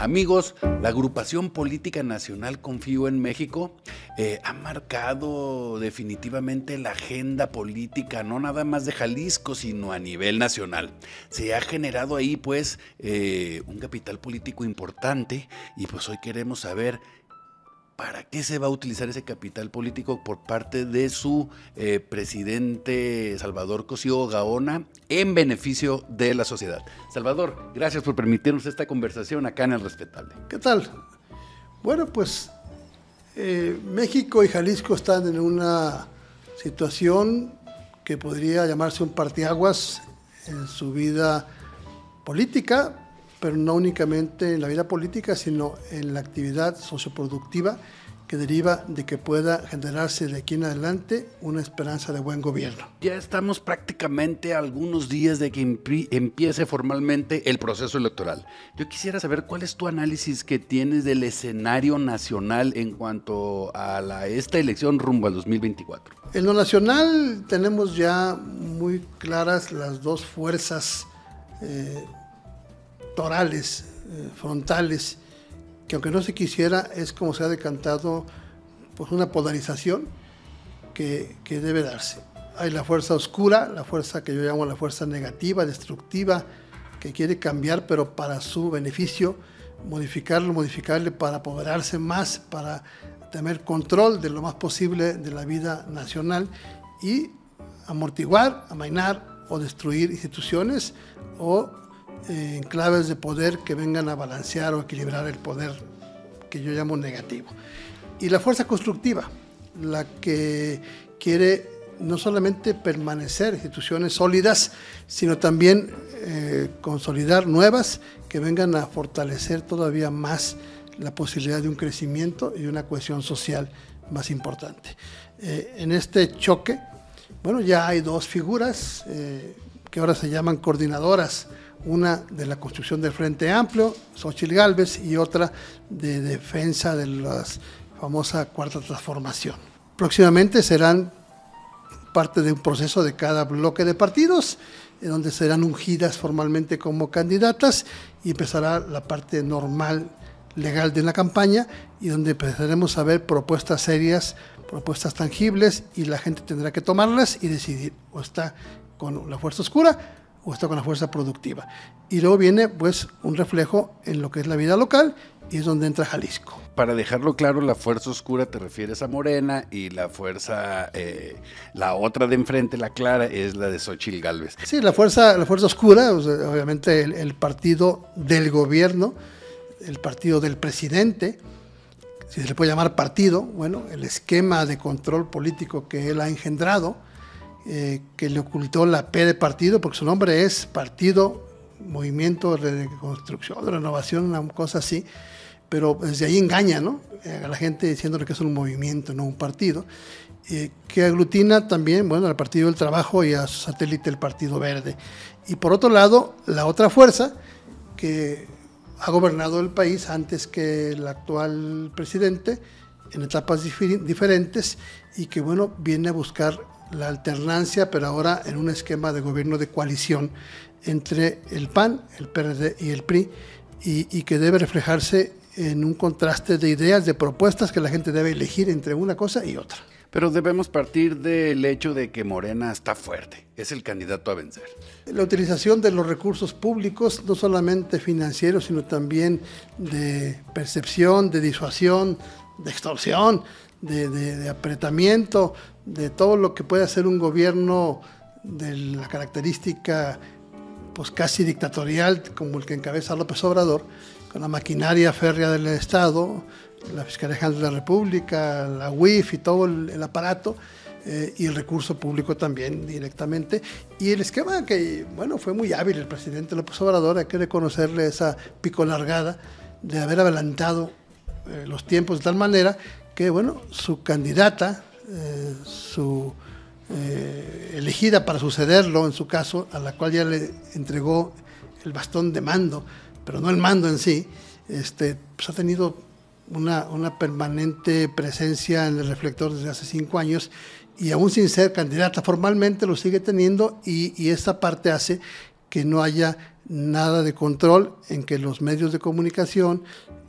Amigos, la agrupación política nacional Confío en México eh, ha marcado definitivamente la agenda política, no nada más de Jalisco, sino a nivel nacional. Se ha generado ahí pues eh, un capital político importante y pues hoy queremos saber ¿Para qué se va a utilizar ese capital político por parte de su eh, presidente Salvador Cosío Gaona en beneficio de la sociedad? Salvador, gracias por permitirnos esta conversación acá en El Respetable. ¿Qué tal? Bueno, pues eh, México y Jalisco están en una situación que podría llamarse un partiaguas en su vida política, pero no únicamente en la vida política, sino en la actividad socioproductiva que deriva de que pueda generarse de aquí en adelante una esperanza de buen gobierno. Ya estamos prácticamente a algunos días de que empiece formalmente el proceso electoral. Yo quisiera saber cuál es tu análisis que tienes del escenario nacional en cuanto a la, esta elección rumbo al 2024. En lo nacional tenemos ya muy claras las dos fuerzas eh, torales, eh, frontales, que aunque no se quisiera, es como se ha decantado pues, una polarización que, que debe darse. Hay la fuerza oscura, la fuerza que yo llamo la fuerza negativa, destructiva, que quiere cambiar, pero para su beneficio, modificarlo, modificarle para apoderarse más, para tener control de lo más posible de la vida nacional y amortiguar, amainar o destruir instituciones o en claves de poder que vengan a balancear o equilibrar el poder que yo llamo negativo. Y la fuerza constructiva, la que quiere no solamente permanecer instituciones sólidas, sino también eh, consolidar nuevas que vengan a fortalecer todavía más la posibilidad de un crecimiento y una cohesión social más importante. Eh, en este choque, bueno, ya hay dos figuras eh, que ahora se llaman coordinadoras una de la construcción del Frente Amplio, Xochitl Galvez, y otra de defensa de la famosa Cuarta Transformación. Próximamente serán parte de un proceso de cada bloque de partidos, en donde serán ungidas formalmente como candidatas y empezará la parte normal legal de la campaña y donde empezaremos a ver propuestas serias, propuestas tangibles y la gente tendrá que tomarlas y decidir o está con la fuerza oscura o está con la fuerza productiva. Y luego viene pues un reflejo en lo que es la vida local y es donde entra Jalisco. Para dejarlo claro, la fuerza oscura te refieres a Morena y la fuerza, eh, la otra de enfrente, la clara, es la de Xochitl Galvez. Sí, la fuerza, la fuerza oscura, obviamente el, el, partido del gobierno, el partido del presidente, si se le puede llamar partido, bueno, el esquema de control político que él ha engendrado, eh, que le ocultó la P de partido, porque su nombre es Partido Movimiento de Reconstrucción, de Renovación, una cosa así, pero desde ahí engaña ¿no? Eh, a la gente diciéndole que es un movimiento, no un partido, eh, que aglutina también bueno, al Partido del Trabajo y a su satélite, el Partido Verde. Y por otro lado, la otra fuerza que ha gobernado el país antes que el actual presidente, en etapas diferentes, y que bueno, viene a buscar la alternancia, pero ahora en un esquema de gobierno de coalición entre el PAN, el PRD y el PRI, y, que debe reflejarse en un contraste de ideas, de propuestas que la gente debe elegir entre una cosa y otra. Pero debemos partir del hecho de que Morena está fuerte, es el candidato a vencer. La utilización de los recursos públicos, no solamente financieros, sino también de percepción, de disuasión, de extorsión, de, apretamiento, de todo lo que puede hacer un gobierno de la característica pues casi dictatorial como el que encabeza López Obrador, con la maquinaria férrea del Estado, la Fiscalía General de la República, la UIF y todo el, aparato, eh, y el recurso público también directamente. Y el esquema que, bueno, fue muy hábil el presidente López Obrador, hay que reconocerle esa pico largada de haber adelantado eh, los tiempos de tal manera que, bueno, su candidata, su eh, elegida para sucederlo, en su caso, a la cual ya le entregó el bastón de mando, pero no el mando en sí, este, pues ha tenido una, una, permanente presencia en el reflector desde hace cinco años y aún sin ser candidata formalmente lo sigue teniendo y, y esa parte hace que no haya nada de control en que los medios de comunicación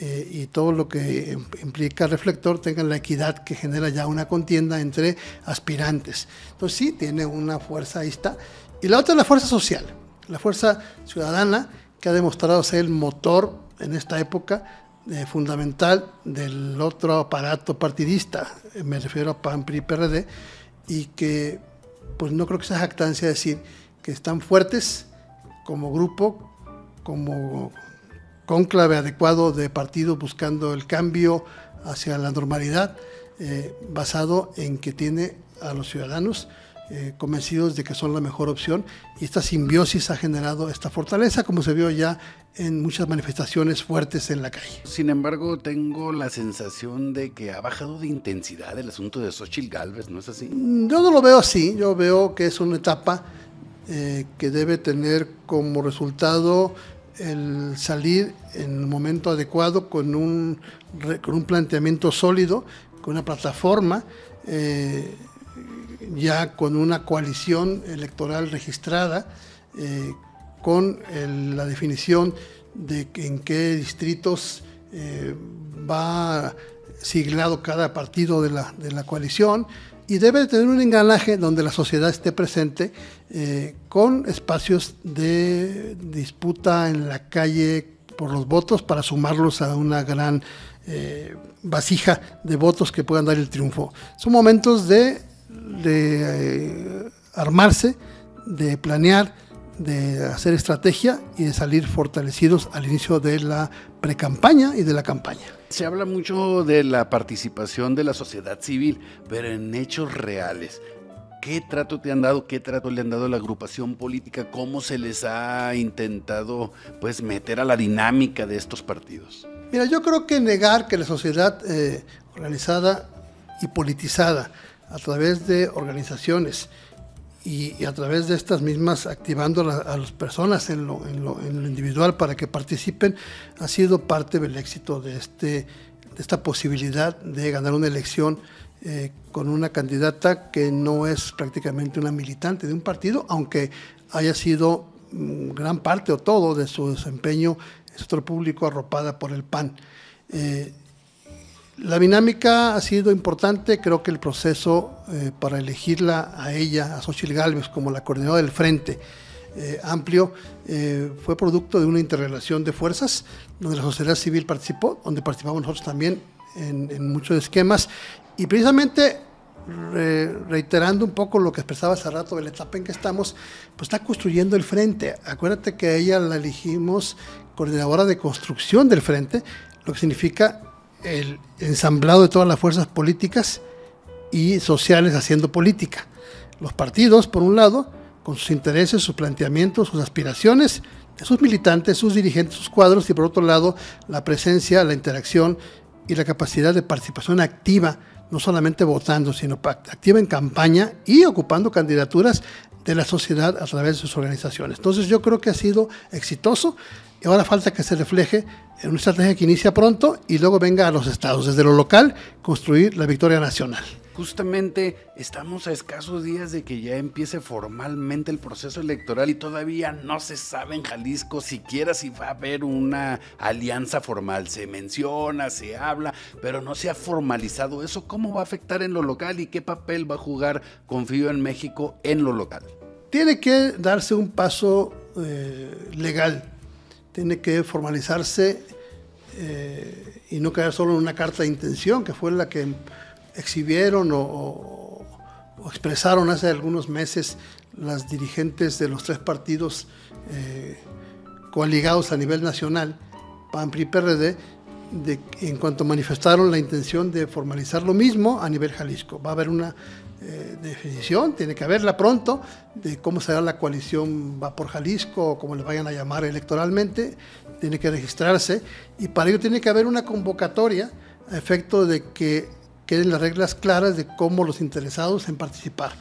eh, y todo lo que implica reflector tengan la equidad que genera ya una contienda entre aspirantes. Entonces sí, tiene una fuerza, ahí está. Y la otra es la fuerza social, la fuerza ciudadana que ha demostrado ser el motor en esta época eh, fundamental del otro aparato partidista, me refiero a PAN, PRI, PRD, y que pues no creo que sea jactancia decir que están fuertes como grupo, como cónclave adecuado de partido buscando el cambio hacia la normalidad, eh, basado en que tiene a los ciudadanos eh, convencidos de que son la mejor opción y esta simbiosis ha generado esta fortaleza, como se vio ya en muchas manifestaciones fuertes en la calle. Sin embargo, tengo la sensación de que ha bajado de intensidad el asunto de Xochitl Galvez, ¿no es así? Yo no lo veo así, yo veo que es una etapa eh, que debe tener como resultado el salir en el momento adecuado con un, con un planteamiento sólido, con una plataforma. Eh, ya con una coalición electoral registrada, eh, con la definición de en qué distritos va siglado cada partido de la, de la, coalición y debe tener un engranaje donde la sociedad esté presente eh, con espacios de disputa en la calle por los votos para sumarlos a una gran vasija de votos que puedan dar el triunfo. Son momentos de de eh, armarse, de planear, de hacer estrategia y de salir fortalecidos al inicio de la precampaña y de la campaña. Se habla mucho de la participación de la sociedad civil, pero en hechos reales. ¿Qué trato te han dado? ¿Qué trato le han dado a la agrupación política? ¿Cómo se les ha intentado pues, meter a la dinámica de estos partidos? Mira, yo creo que negar que la sociedad eh, organizada y politizada a través de organizaciones y, a través de estas mismas activando a, las personas en lo, individual para que participen, ha sido parte del éxito de, este, de esta posibilidad de ganar una elección eh, con una candidata que no es prácticamente una militante de un partido, aunque haya sido mm, gran parte o todo de su desempeño en sector público arropada por el PAN. Eh, la dinámica ha sido importante, creo que el proceso eh, para elegirla a ella, a Xochitl Galvez, como la coordinadora del Frente eh, Amplio, eh, fue producto de una interrelación de fuerzas, donde la sociedad civil participó, donde participamos nosotros también en, muchos esquemas, y precisamente reiterando un poco lo que expresaba hace rato de la etapa en que estamos, pues está construyendo el frente. Acuérdate que a ella la elegimos coordinadora de construcción del frente, lo que significa el ensamblado de todas las fuerzas políticas y sociales haciendo política. Los partidos, por un lado, con sus intereses, sus planteamientos, sus aspiraciones, sus militantes, sus dirigentes, sus cuadros, y por otro lado, la presencia, la interacción y la capacidad de participación activa, no solamente votando, sino activa en campaña y ocupando candidaturas de la sociedad a través de sus organizaciones. Entonces yo creo que ha sido exitoso y ahora falta que se refleje en una estrategia que inicia pronto y luego venga a los estados, desde lo local, construir la victoria nacional. Justamente estamos a escasos días de que ya empiece formalmente el proceso electoral y todavía no se sabe en Jalisco siquiera si va a haber una alianza formal. Se menciona, se habla, pero no se ha formalizado eso. ¿Cómo va a afectar en lo local y qué papel va a jugar Confío en México en lo local? Tiene que darse un paso eh, legal, tiene que formalizarse eh, y no quedar solo en una carta de intención, que fue la que exhibieron o, expresaron hace algunos meses las dirigentes de los tres partidos eh, coaligados a nivel nacional, PAN, PRI, PRD, en cuanto manifestaron la intención de formalizar lo mismo a nivel Jalisco. Va a haber una eh, definición, tiene que haberla pronto, de cómo será la coalición va por Jalisco o como le vayan a llamar electoralmente, tiene que registrarse. Y para ello tiene que haber una convocatoria a efecto de que queden las reglas claras de cómo los interesados en participar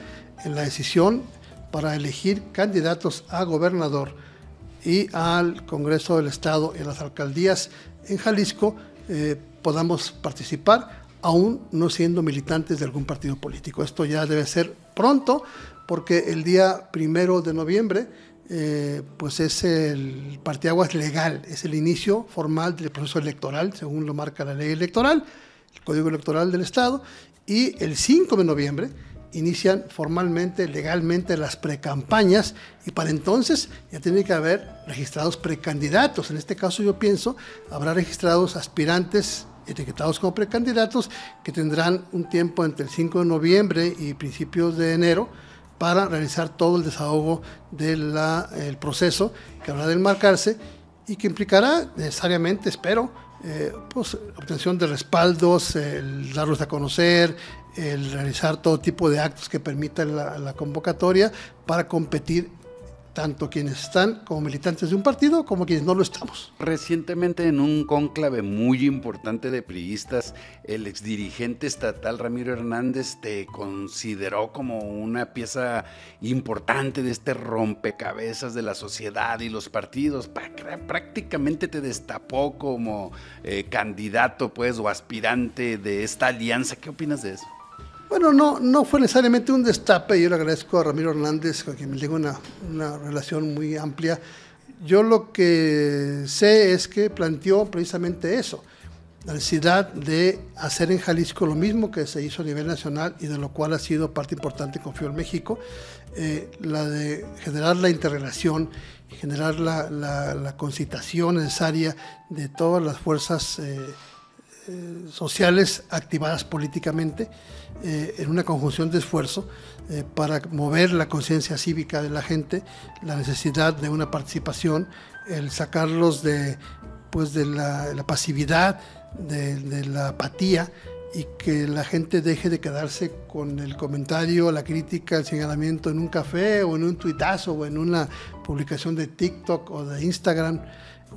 en la decisión para elegir candidatos a gobernador y al Congreso del Estado y a las alcaldías en Jalisco eh, podamos participar, aún no siendo militantes de algún partido político. Esto ya debe ser pronto, porque el día primero de noviembre eh, pues es el partiaguas legal, es el inicio formal del proceso electoral, según lo marca la ley electoral, el Código Electoral del Estado, y el 5 de noviembre inician formalmente, legalmente las precampañas y para entonces ya tiene que haber registrados precandidatos. En este caso yo pienso, habrá registrados aspirantes etiquetados como precandidatos que tendrán un tiempo entre el 5 de noviembre y principios de enero para realizar todo el desahogo del proceso que habrá de enmarcarse y que implicará necesariamente, espero, eh, pues, obtención de respaldos, el darlos a conocer, el realizar todo tipo de actos que permitan la, convocatoria para competir tanto quienes están como militantes de un partido como quienes no lo estamos. Recientemente en un cónclave muy importante de priistas, el exdirigente estatal Ramiro Hernández te consideró como una pieza importante de este rompecabezas de la sociedad y los partidos. Prácticamente te destapó como eh, candidato pues o aspirante de esta alianza. ¿Qué opinas de eso? Bueno, no, no fue necesariamente un destape, yo le agradezco a Ramiro Hernández, con quien me tengo una, una relación muy amplia. Yo lo que sé es que planteó precisamente eso, la necesidad de hacer en Jalisco lo mismo que se hizo a nivel nacional y de lo cual ha sido parte importante Confío en México, eh, la de generar la interrelación generar la, la, concitación necesaria de todas las fuerzas eh, eh, sociales activadas políticamente eh, en una conjunción de esfuerzo eh, para mover la conciencia cívica de la gente, la necesidad de una participación, el sacarlos de, pues de la, pasividad, de, la apatía y que la gente deje de quedarse con el comentario, la crítica, el señalamiento en un café o en un tuitazo o en una publicación de TikTok o de Instagram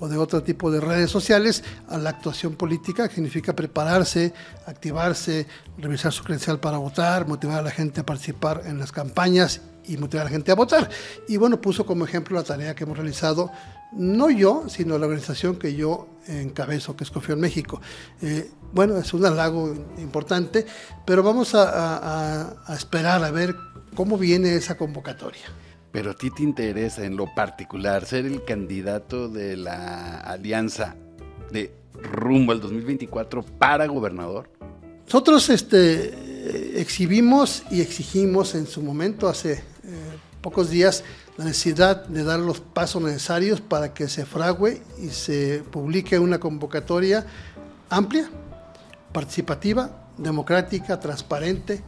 o de otro tipo de redes sociales a la actuación política, que significa prepararse, activarse, revisar su credencial para votar, motivar a la gente a participar en las campañas y motivar a la gente a votar. Y bueno, puso como ejemplo la tarea que hemos realizado, no yo, sino la organización que yo encabezo, que es Confío en México. Eh, bueno, es un halago importante, pero vamos a esperar a ver cómo viene esa convocatoria. Pero a ti te interesa en lo particular ser el candidato de la alianza de rumbo al 2024 para gobernador. Nosotros este, exhibimos y exigimos en su momento, hace eh, pocos días, la necesidad de dar los pasos necesarios para que se frague y se publique una convocatoria amplia, participativa, democrática, transparente,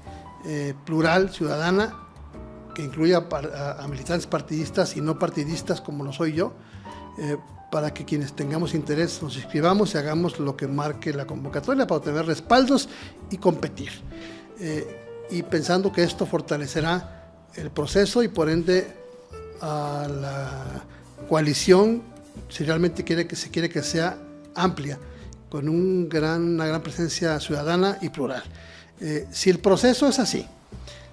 eh, plural, ciudadana que incluya a, militantes partidistas y no partidistas como lo soy yo, eh, para que quienes tengamos interés nos inscribamos y hagamos lo que marque la convocatoria para obtener respaldos y competir. Eh, y pensando que esto fortalecerá el proceso y por ende a la coalición, si realmente quiere que se quiere que sea amplia, con una gran presencia ciudadana y plural. Eh, si el proceso es así,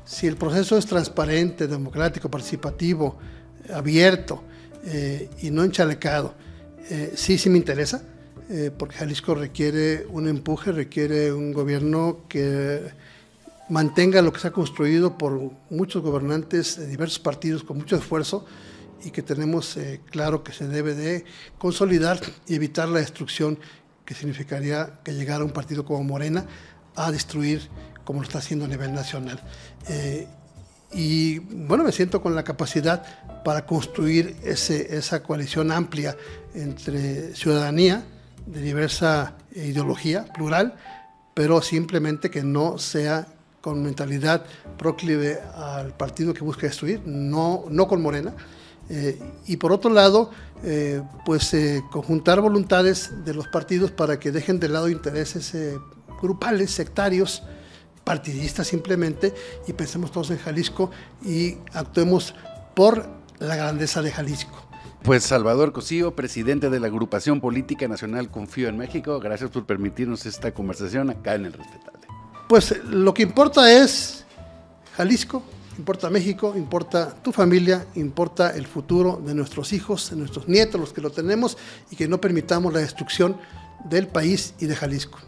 si el proceso es transparente, democrático, participativo, abierto eh, y no enchalecado, eh, sí, sí me interesa, eh, porque Jalisco requiere un empuje, requiere un gobierno que mantenga lo que se ha construido por muchos gobernantes de diversos partidos con mucho esfuerzo y que tenemos claro que se debe de consolidar y evitar la destrucción que significaría que llegara un partido como Morena a destruir como lo está haciendo a nivel nacional. Eh, y bueno, me siento con la capacidad para construir ese, esa coalición amplia entre ciudadanía de diversa ideología plural, pero simplemente que no sea con mentalidad proclive al partido que busca destruir, no, no con Morena. Eh, y por otro lado, eh, pues conjuntar voluntades de los partidos para que dejen de lado intereses grupales, sectarios, partidistas simplemente y pensemos todos en Jalisco y actuemos por la grandeza de Jalisco. Pues Salvador Cosío, presidente de la agrupación política nacional Confío en México, gracias por permitirnos esta conversación acá en el Respetable. Pues lo que importa es Jalisco, importa México, importa tu familia, importa el futuro de nuestros hijos, de nuestros nietos, los que lo tenemos, y que no permitamos la destrucción del país y de Jalisco.